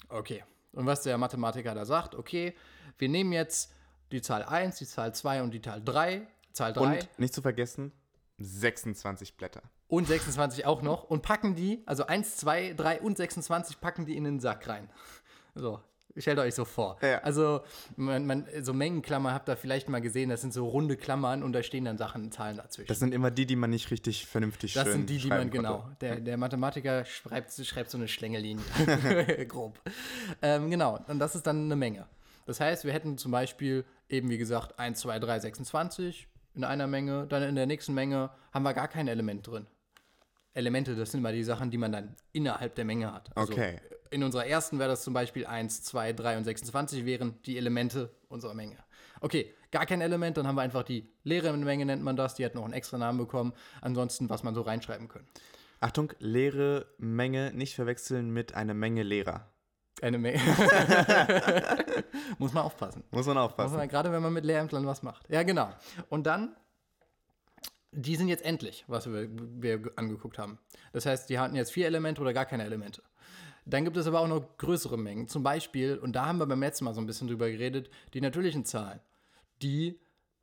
S2: Okay. Und was der Mathematiker da sagt, okay, wir nehmen jetzt die Zahl 1, die Zahl 2 und die Zahl 3. Zahl 3.
S1: Und nicht zu vergessen, 26 Blätter.
S2: Und 26 auch noch. Und packen die, also 1, 2, 3 und 26 packen die in den Sack rein. So, Stellt euch so vor.
S1: Ja.
S2: Also, man, man, so Mengenklammern habt ihr vielleicht mal gesehen, das sind so runde Klammern und da stehen dann Sachen, Zahlen dazwischen.
S1: Das sind immer die, die man nicht richtig vernünftig
S2: Das sind die, die man, genau. Der, der Mathematiker schreibt, schreibt so eine Schlängellinie. Grob. Ähm, genau, und das ist dann eine Menge. Das heißt, wir hätten zum Beispiel eben, wie gesagt, 1, 2, 3, 26 in einer Menge. Dann in der nächsten Menge haben wir gar kein Element drin. Elemente, das sind mal die Sachen, die man dann innerhalb der Menge hat.
S1: Also okay
S2: in unserer ersten wäre das zum Beispiel 1, 2, 3 und 26 wären die Elemente unserer Menge. Okay, gar kein Element, dann haben wir einfach die leere Menge, nennt man das. Die hat noch einen extra Namen bekommen. Ansonsten, was man so reinschreiben können.
S1: Achtung, leere Menge nicht verwechseln mit einer Menge Lehrer.
S2: Eine Menge. Muss man aufpassen.
S1: Muss man aufpassen. Muss
S2: man, gerade wenn man mit Lehrämtlern was macht. Ja, genau. Und dann, die sind jetzt endlich, was wir, wir angeguckt haben. Das heißt, die hatten jetzt vier Elemente oder gar keine Elemente. Dann gibt es aber auch noch größere Mengen. Zum Beispiel, und da haben wir beim letzten Mal so ein bisschen drüber geredet, die natürlichen Zahlen. Die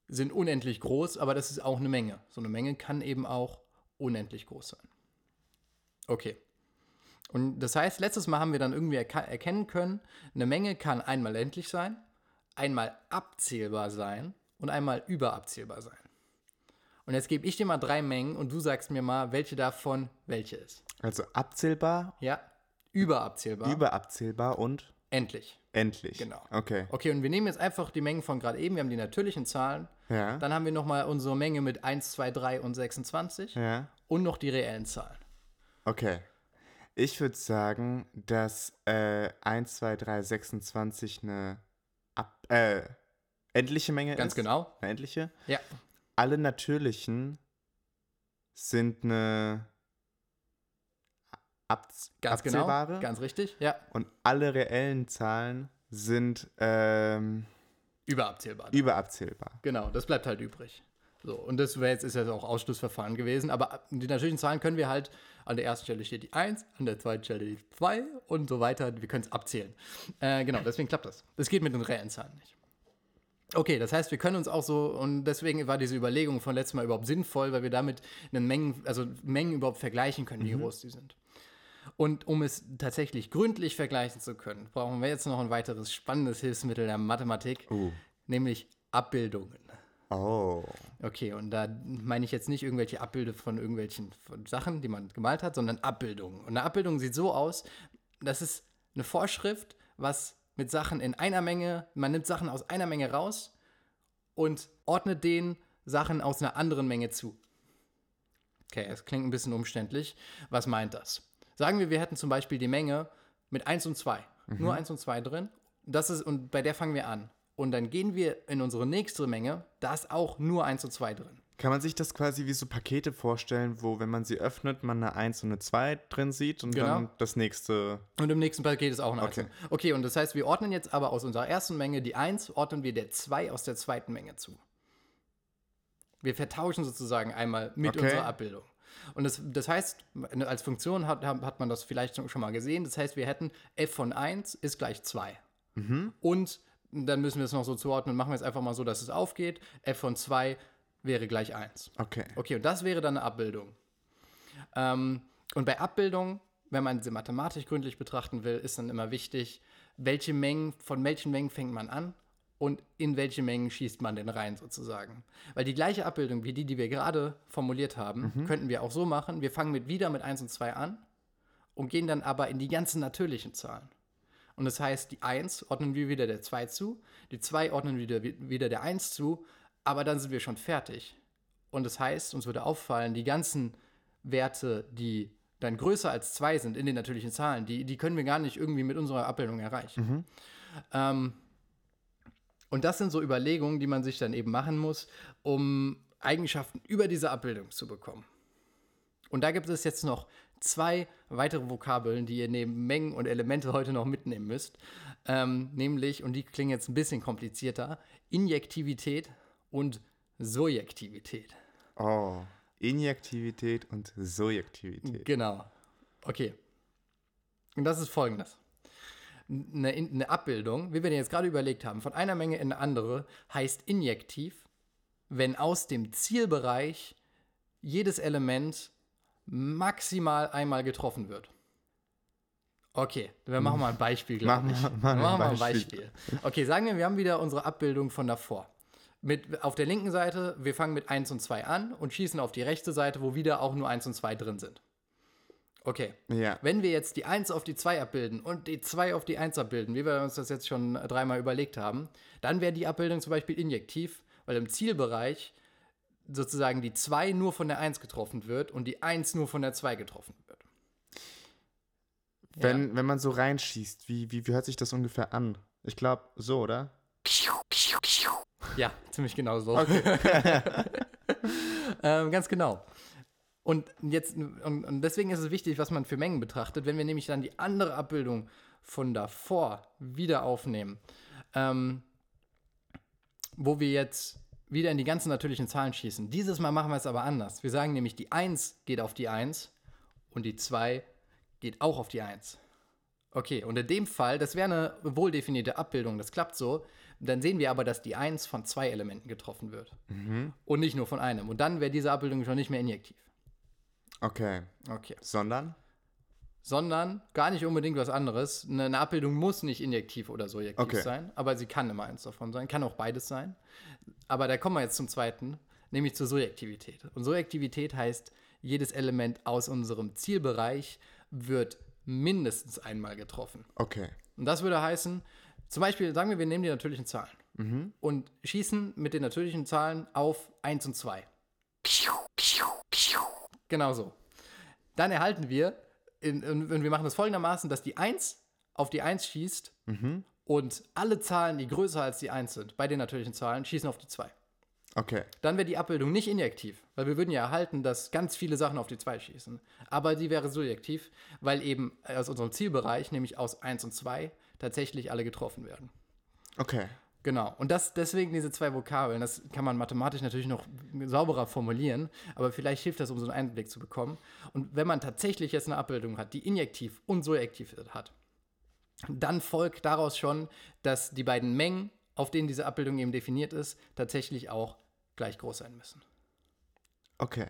S2: sind unendlich groß, aber das ist auch eine Menge. So eine Menge kann eben auch unendlich groß sein. Okay. Und das heißt, letztes Mal haben wir dann irgendwie erkennen können, eine Menge kann einmal endlich sein, einmal abzählbar sein und einmal überabzählbar sein. Und jetzt gebe ich dir mal drei Mengen und du sagst mir mal, welche davon welche ist.
S1: Also abzählbar?
S2: Ja. Überabzählbar.
S1: Überabzählbar und?
S2: Endlich.
S1: Endlich.
S2: Genau.
S1: Okay.
S2: Okay, und wir nehmen jetzt einfach die Mengen von gerade eben. Wir haben die natürlichen Zahlen.
S1: Ja.
S2: Dann haben wir nochmal unsere Menge mit 1, 2, 3 und 26.
S1: Ja.
S2: Und noch die reellen Zahlen.
S1: Okay. Ich würde sagen, dass äh, 1, 2, 3, 26 eine Ab äh, endliche Menge
S2: Ganz
S1: ist.
S2: genau.
S1: Eine endliche.
S2: Ja.
S1: Alle natürlichen sind eine ab
S2: Ganz genau.
S1: abzählbare.
S2: Ganz richtig. Ja.
S1: Und alle reellen Zahlen sind ähm,
S2: Überabzählbar.
S1: überabzählbar.
S2: Genau, das bleibt halt übrig. So, und das wäre jetzt ist ja auch Ausschlussverfahren gewesen, aber die natürlichen Zahlen können wir halt, an der ersten Stelle steht die 1, an der zweiten Stelle die 2 und so weiter. Wir können es abzählen. Äh, genau, deswegen klappt das. Das geht mit den reellen Zahlen nicht. Okay, das heißt, wir können uns auch so, und deswegen war diese Überlegung von letztem Mal überhaupt sinnvoll, weil wir damit einen Mengen, also Mengen überhaupt vergleichen können, wie groß die sind. Und um es tatsächlich gründlich vergleichen zu können, brauchen wir jetzt noch ein weiteres spannendes Hilfsmittel der Mathematik,
S1: Uh.
S2: nämlich Abbildungen.
S1: Oh.
S2: Okay, und da meine ich jetzt nicht irgendwelche Abbilde von irgendwelchen von Sachen, die man gemalt hat, sondern Abbildungen. Und eine Abbildung sieht so aus, das ist eine Vorschrift, was mit Sachen in einer Menge, man nimmt Sachen aus einer Menge raus und ordnet den Sachen aus einer anderen Menge zu. Okay, es klingt ein bisschen umständlich. Was meint das? Sagen wir, wir hätten zum Beispiel die Menge mit 1 und 2. Nur 1 und 2 drin. Das ist, und bei der fangen wir an. Und dann gehen wir in unsere nächste Menge, da ist auch nur 1 und 2 drin.
S1: Kann man sich das quasi wie so Pakete vorstellen, wo, wenn man sie öffnet, man eine 1 und eine 2 drin sieht und
S2: Genau.
S1: dann das nächste.
S2: Und im nächsten Paket ist auch ein
S1: Okay.
S2: 1. Okay, und das heißt, wir ordnen jetzt aber aus unserer ersten Menge die 1, ordnen wir der 2 aus der zweiten Menge zu. Wir vertauschen sozusagen einmal mit
S1: Okay.
S2: unserer Abbildung. Und das, das heißt, als Funktion hat, hat man das vielleicht schon mal gesehen. Das heißt, wir hätten f von 1 ist gleich 2. Und dann müssen wir es noch so zuordnen. Machen wir es einfach mal so, dass es aufgeht. f von 2 wäre gleich 1.
S1: Okay.
S2: Okay, und das wäre dann eine Abbildung. Ähm, und bei Abbildung, wenn man sie mathematisch gründlich betrachten will, ist dann immer wichtig, welche Mengen, von welchen Mengen fängt man an und in welche Mengen schießt man denn rein sozusagen. Weil die gleiche Abbildung wie die, die wir gerade formuliert haben, könnten wir auch so machen. Wir fangen mit wieder mit 1 und 2 an und gehen dann aber in die ganzen natürlichen Zahlen. Und das heißt, die 1 ordnen wir wieder der 2 zu, die 2 ordnen wir wieder, wieder der 1 zu, aber dann sind wir schon fertig. Und das heißt, uns würde auffallen, die ganzen Werte, die dann größer als 2 sind in den natürlichen Zahlen, die, die können wir gar nicht irgendwie mit unserer Abbildung erreichen. Ähm, und das sind so Überlegungen, die man sich dann eben machen muss, um Eigenschaften über diese Abbildung zu bekommen. Und da gibt es jetzt noch zwei weitere Vokabeln, die ihr neben Mengen und Elemente heute noch mitnehmen müsst. Ähm, nämlich, und die klingen jetzt ein bisschen komplizierter, Injektivität und Sojektivität.
S1: Oh. Injektivität und Sojektivität.
S2: Genau. Okay. Und das ist folgendes. Eine, eine Abbildung, wie wir den jetzt gerade überlegt haben, von einer Menge in eine andere, heißt injektiv, wenn aus dem Zielbereich jedes Element maximal einmal getroffen wird. Okay, wir machen mal ein Beispiel, glaube ich.
S1: wir mal
S2: machen wir mal ein
S1: Beispiel.
S2: Beispiel. Okay, sagen wir, wir haben wieder unsere Abbildung von davor. Mit, auf der linken Seite, wir fangen mit 1 und 2 an und schießen auf die rechte Seite, wo wieder auch nur 1 und 2 drin sind. Okay.
S1: Ja.
S2: Wenn wir jetzt die 1 auf die 2 abbilden und die 2 auf die 1 abbilden, wie wir uns das jetzt schon dreimal überlegt haben, dann wäre die Abbildung zum Beispiel injektiv, weil im Zielbereich sozusagen die 2 nur von der 1 getroffen wird und die 1 nur von der 2 getroffen wird.
S1: Wenn, wenn man so reinschießt, wie, wie, wie hört sich das ungefähr an? Ich glaube, so, oder?
S2: Ja, ziemlich genau so. ähm, ganz genau. Und jetzt, und, und deswegen ist es wichtig, was man für Mengen betrachtet. Wenn wir nämlich dann die andere Abbildung von davor wieder aufnehmen, ähm, wo wir jetzt wieder in die ganzen natürlichen Zahlen schießen. Dieses Mal machen wir es aber anders. Wir sagen nämlich, die 1 geht auf die 1 und die 2 geht auch auf die 1. Okay, und in dem Fall, das wäre eine wohldefinierte Abbildung, das klappt so, dann sehen wir aber, dass die 1 von zwei Elementen getroffen wird. Und nicht nur von einem. Und dann wäre diese Abbildung schon nicht mehr injektiv.
S1: Okay.
S2: Okay.
S1: Sondern?
S2: Sondern gar nicht unbedingt was anderes. Eine, eine Abbildung muss nicht injektiv oder sojektiv
S1: Okay.
S2: sein, aber sie kann immer eins davon sein, kann auch beides sein. Aber da kommen wir jetzt zum zweiten, nämlich zur Sojektivität. Und Sojektivität heißt, jedes Element aus unserem Zielbereich wird mindestens einmal getroffen.
S1: Okay.
S2: Und das würde heißen, zum Beispiel, sagen wir, wir nehmen die natürlichen Zahlen und schießen mit den natürlichen Zahlen auf 1 und 2. Genau so. Dann erhalten wir in, in, wir machen das folgendermaßen, dass die 1 auf die 1 schießt mhm. und alle Zahlen, die größer als die 1 sind, bei den natürlichen Zahlen, schießen auf die 2.
S1: Okay.
S2: Dann wäre die Abbildung nicht injektiv, weil wir würden ja erhalten, dass ganz viele Sachen auf die 2 schießen. Aber die wäre subjektiv, weil eben aus unserem Zielbereich, nämlich aus 1 und 2, tatsächlich alle getroffen werden.
S1: Okay.
S2: Genau. Und das, deswegen diese zwei Vokabeln, das kann man mathematisch natürlich noch sauberer formulieren, aber vielleicht hilft das, um so einen Einblick zu bekommen. Und wenn man tatsächlich jetzt eine Abbildung hat, die injektiv und surjektiv hat, dann folgt daraus schon, dass die beiden Mengen, auf denen diese Abbildung eben definiert ist, tatsächlich auch gleich groß sein müssen.
S1: Okay.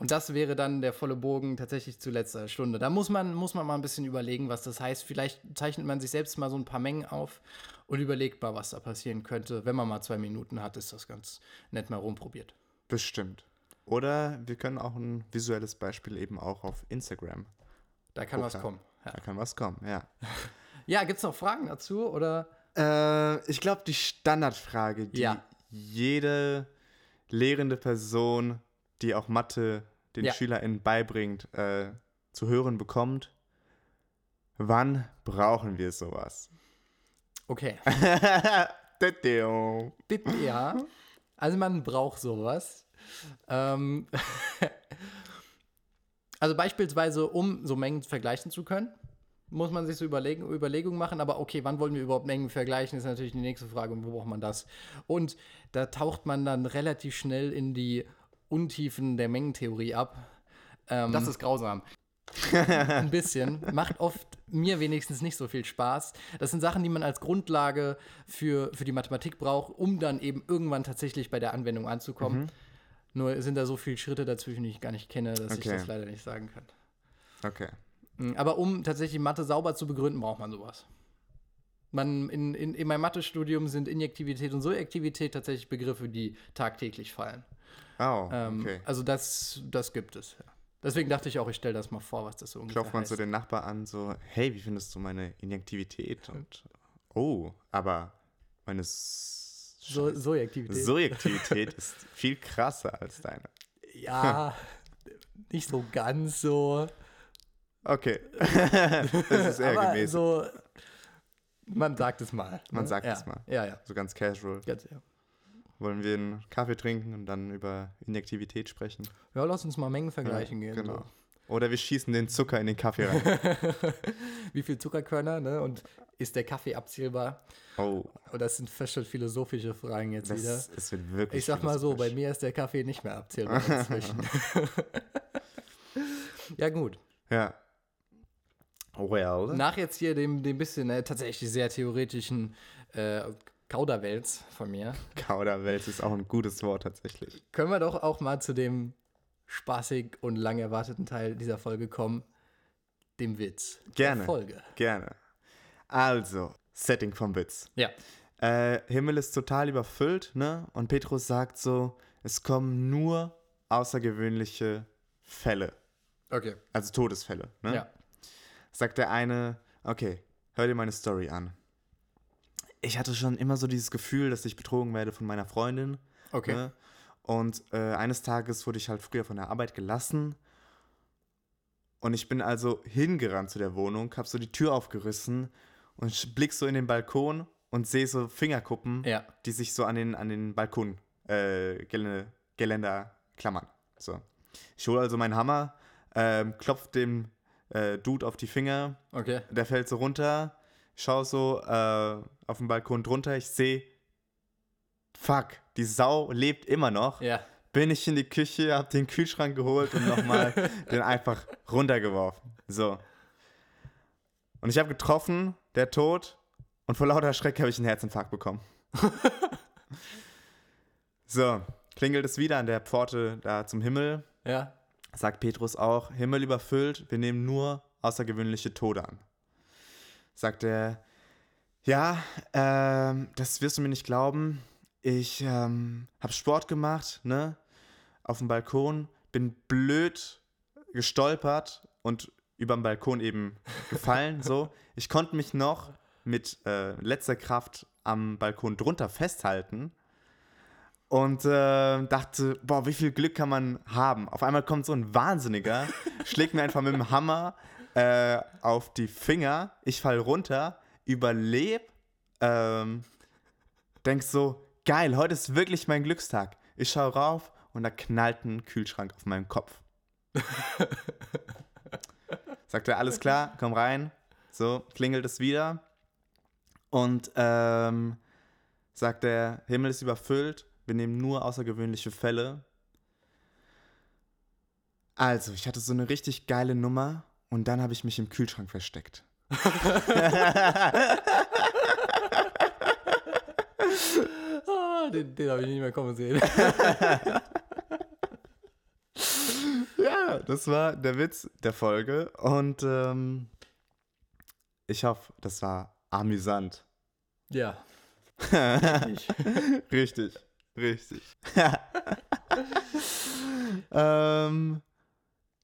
S2: Und das wäre dann der volle Bogen tatsächlich zu letzter Stunde. Da muss man, muss man mal ein bisschen überlegen, was das heißt. Vielleicht zeichnet man sich selbst mal so ein paar Mengen auf und überlegt mal, was da passieren könnte. Wenn man mal zwei Minuten hat, ist das ganz nett mal rumprobiert.
S1: Bestimmt. Oder wir können auch ein visuelles Beispiel eben auch auf Instagram.
S2: Da kann was kommen.
S1: Ja. Da kann was kommen, ja.
S2: ja, gibt es noch Fragen dazu? Oder?
S1: Äh, ich glaube, die Standardfrage, die ja. jede lehrende Person, die auch Mathe den ja. SchülerInnen beibringt, äh, zu hören bekommt, wann brauchen wir sowas?
S2: Okay. ja. Also man braucht sowas. Ähm also beispielsweise, um so Mengen vergleichen zu können, muss man sich so Überlegen, Überlegungen machen. Aber okay, wann wollen wir überhaupt Mengen vergleichen, ist natürlich die nächste Frage. Und wo braucht man das? Und da taucht man dann relativ schnell in die Untiefen der Mengentheorie ab. Ähm, das ist grausam. ein bisschen. Macht oft mir wenigstens nicht so viel Spaß. Das sind Sachen, die man als Grundlage für, für die Mathematik braucht, um dann eben irgendwann tatsächlich bei der Anwendung anzukommen. Mhm. Nur sind da so viele Schritte dazwischen, die ich gar nicht kenne, dass okay. ich das leider nicht sagen kann.
S1: Okay.
S2: Mhm, aber um tatsächlich Mathe sauber zu begründen, braucht man sowas. Man, in, in, in meinem Mathestudium sind Injektivität und Surjektivität tatsächlich Begriffe, die tagtäglich fallen.
S1: Oh, ähm, okay.
S2: also das, das gibt es, ja. Deswegen dachte ich auch, ich stelle das mal vor, was das so ungefähr
S1: Klopft man
S2: heißt.
S1: so den Nachbar an, so, hey, wie findest du meine Injektivität? Und, oh, aber meine
S2: so Surjektivität.
S1: Surjektivität ist viel krasser als deine.
S2: Ja, nicht so ganz so.
S1: Okay. das ist eher aber gemäß.
S2: So, man sagt es mal.
S1: Man ne? sagt ja. es mal.
S2: Ja, ja.
S1: So ganz casual.
S2: Ganz, ja.
S1: Wollen wir einen Kaffee trinken und dann über Injektivität sprechen?
S2: Ja, lass uns mal Mengen vergleichen ja, gehen.
S1: Genau. So. Oder wir schießen den Zucker in den Kaffee rein.
S2: Wie viel Zuckerkörner, ne? Und ist der Kaffee abzählbar?
S1: Oh.
S2: Und das sind fast schon philosophische Fragen jetzt das, wieder.
S1: Es wird wirklich
S2: Ich sag mal so, bei mir ist der Kaffee nicht mehr abzählbar inzwischen. ja, gut.
S1: Ja. Well.
S2: Nach jetzt hier dem, dem bisschen äh, tatsächlich sehr theoretischen äh, Kauderwelz von mir.
S1: Kauderwelz ist auch ein gutes Wort tatsächlich.
S2: Können wir doch auch mal zu dem spaßig und lang erwarteten Teil dieser Folge kommen, dem Witz.
S1: Gerne.
S2: Der Folge.
S1: Gerne. Also, Setting vom Witz.
S2: Ja.
S1: Äh, Himmel ist total überfüllt, ne? Und Petrus sagt so, es kommen nur außergewöhnliche Fälle.
S2: Okay.
S1: Also Todesfälle, ne?
S2: Ja.
S1: Sagt der eine, okay, hör dir meine Story an ich hatte schon immer so dieses Gefühl, dass ich betrogen werde von meiner Freundin.
S2: Okay. Ne?
S1: Und äh, eines Tages wurde ich halt früher von der Arbeit gelassen. Und ich bin also hingerannt zu der Wohnung, hab so die Tür aufgerissen und blick so in den Balkon und sehe so Fingerkuppen,
S2: ja.
S1: die sich so an den, an den Balkon äh, Geländer klammern. So. Ich hole also meinen Hammer, äh, klopf dem äh, Dude auf die Finger.
S2: Okay.
S1: Der fällt so runter schaue so äh, auf dem Balkon drunter, ich sehe, fuck, die Sau lebt immer noch.
S2: Ja.
S1: Bin ich in die Küche, hab den Kühlschrank geholt und nochmal den einfach runtergeworfen. So. Und ich habe getroffen, der tot, und vor lauter Schreck habe ich einen Herzinfarkt bekommen. so, klingelt es wieder an der Pforte da zum Himmel.
S2: Ja.
S1: Sagt Petrus auch, Himmel überfüllt, wir nehmen nur außergewöhnliche Tode an sagt er, ja, ähm, das wirst du mir nicht glauben. Ich ähm, habe Sport gemacht, ne, auf dem Balkon, bin blöd gestolpert und über dem Balkon eben gefallen, so. Ich konnte mich noch mit äh, letzter Kraft am Balkon drunter festhalten, und äh, dachte, boah, wie viel Glück kann man haben? Auf einmal kommt so ein Wahnsinniger, schlägt mir einfach mit dem Hammer äh, auf die Finger, ich fall runter, überlebe, ähm, denk so, geil, heute ist wirklich mein Glückstag. Ich schaue rauf und da knallt ein Kühlschrank auf meinem Kopf. Sagt er, alles klar, komm rein. So, klingelt es wieder. Und ähm, sagt er, Himmel ist überfüllt, wir nehmen nur außergewöhnliche Fälle. Also, ich hatte so eine richtig geile Nummer und dann habe ich mich im Kühlschrank versteckt.
S2: oh, den, den habe ich nicht mehr kommen sehen.
S1: ja, das war der Witz der Folge und ähm, ich hoffe, das war amüsant.
S2: Ja.
S1: richtig. richtig. Richtig. ähm,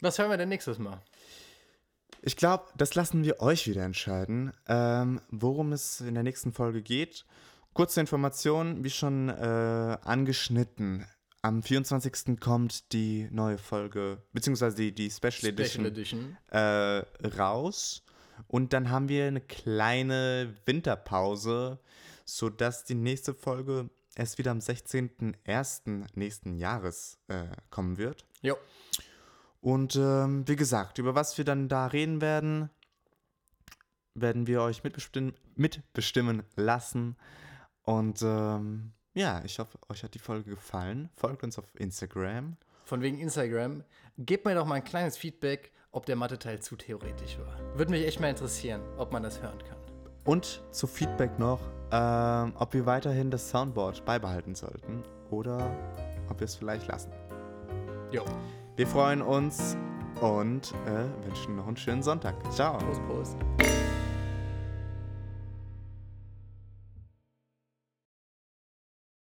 S2: Was hören wir denn nächstes Mal?
S1: Ich glaube, das lassen wir euch wieder entscheiden, ähm, worum es in der nächsten Folge geht. Kurze Information, wie schon äh, angeschnitten. Am 24. kommt die neue Folge, beziehungsweise die, die Special, Special Edition, Edition. Äh, raus. Und dann haben wir eine kleine Winterpause, sodass die nächste Folge erst wieder am 16.01. nächsten Jahres äh, kommen wird.
S2: Jo.
S1: Und ähm, wie gesagt, über was wir dann da reden werden, werden wir euch mitbestimmen, mitbestimmen lassen. Und ähm, ja, ich hoffe, euch hat die Folge gefallen. Folgt uns auf Instagram.
S2: Von wegen Instagram. Gebt mir doch mal ein kleines Feedback, ob der Mathe-Teil zu theoretisch war. Würde mich echt mal interessieren, ob man das hören kann.
S1: Und zu Feedback noch, ähm, ob wir weiterhin das Soundboard beibehalten sollten oder ob wir es vielleicht lassen.
S2: Jo.
S1: Wir freuen uns und äh, wünschen noch einen schönen Sonntag. Ciao.
S2: Prost, Prost.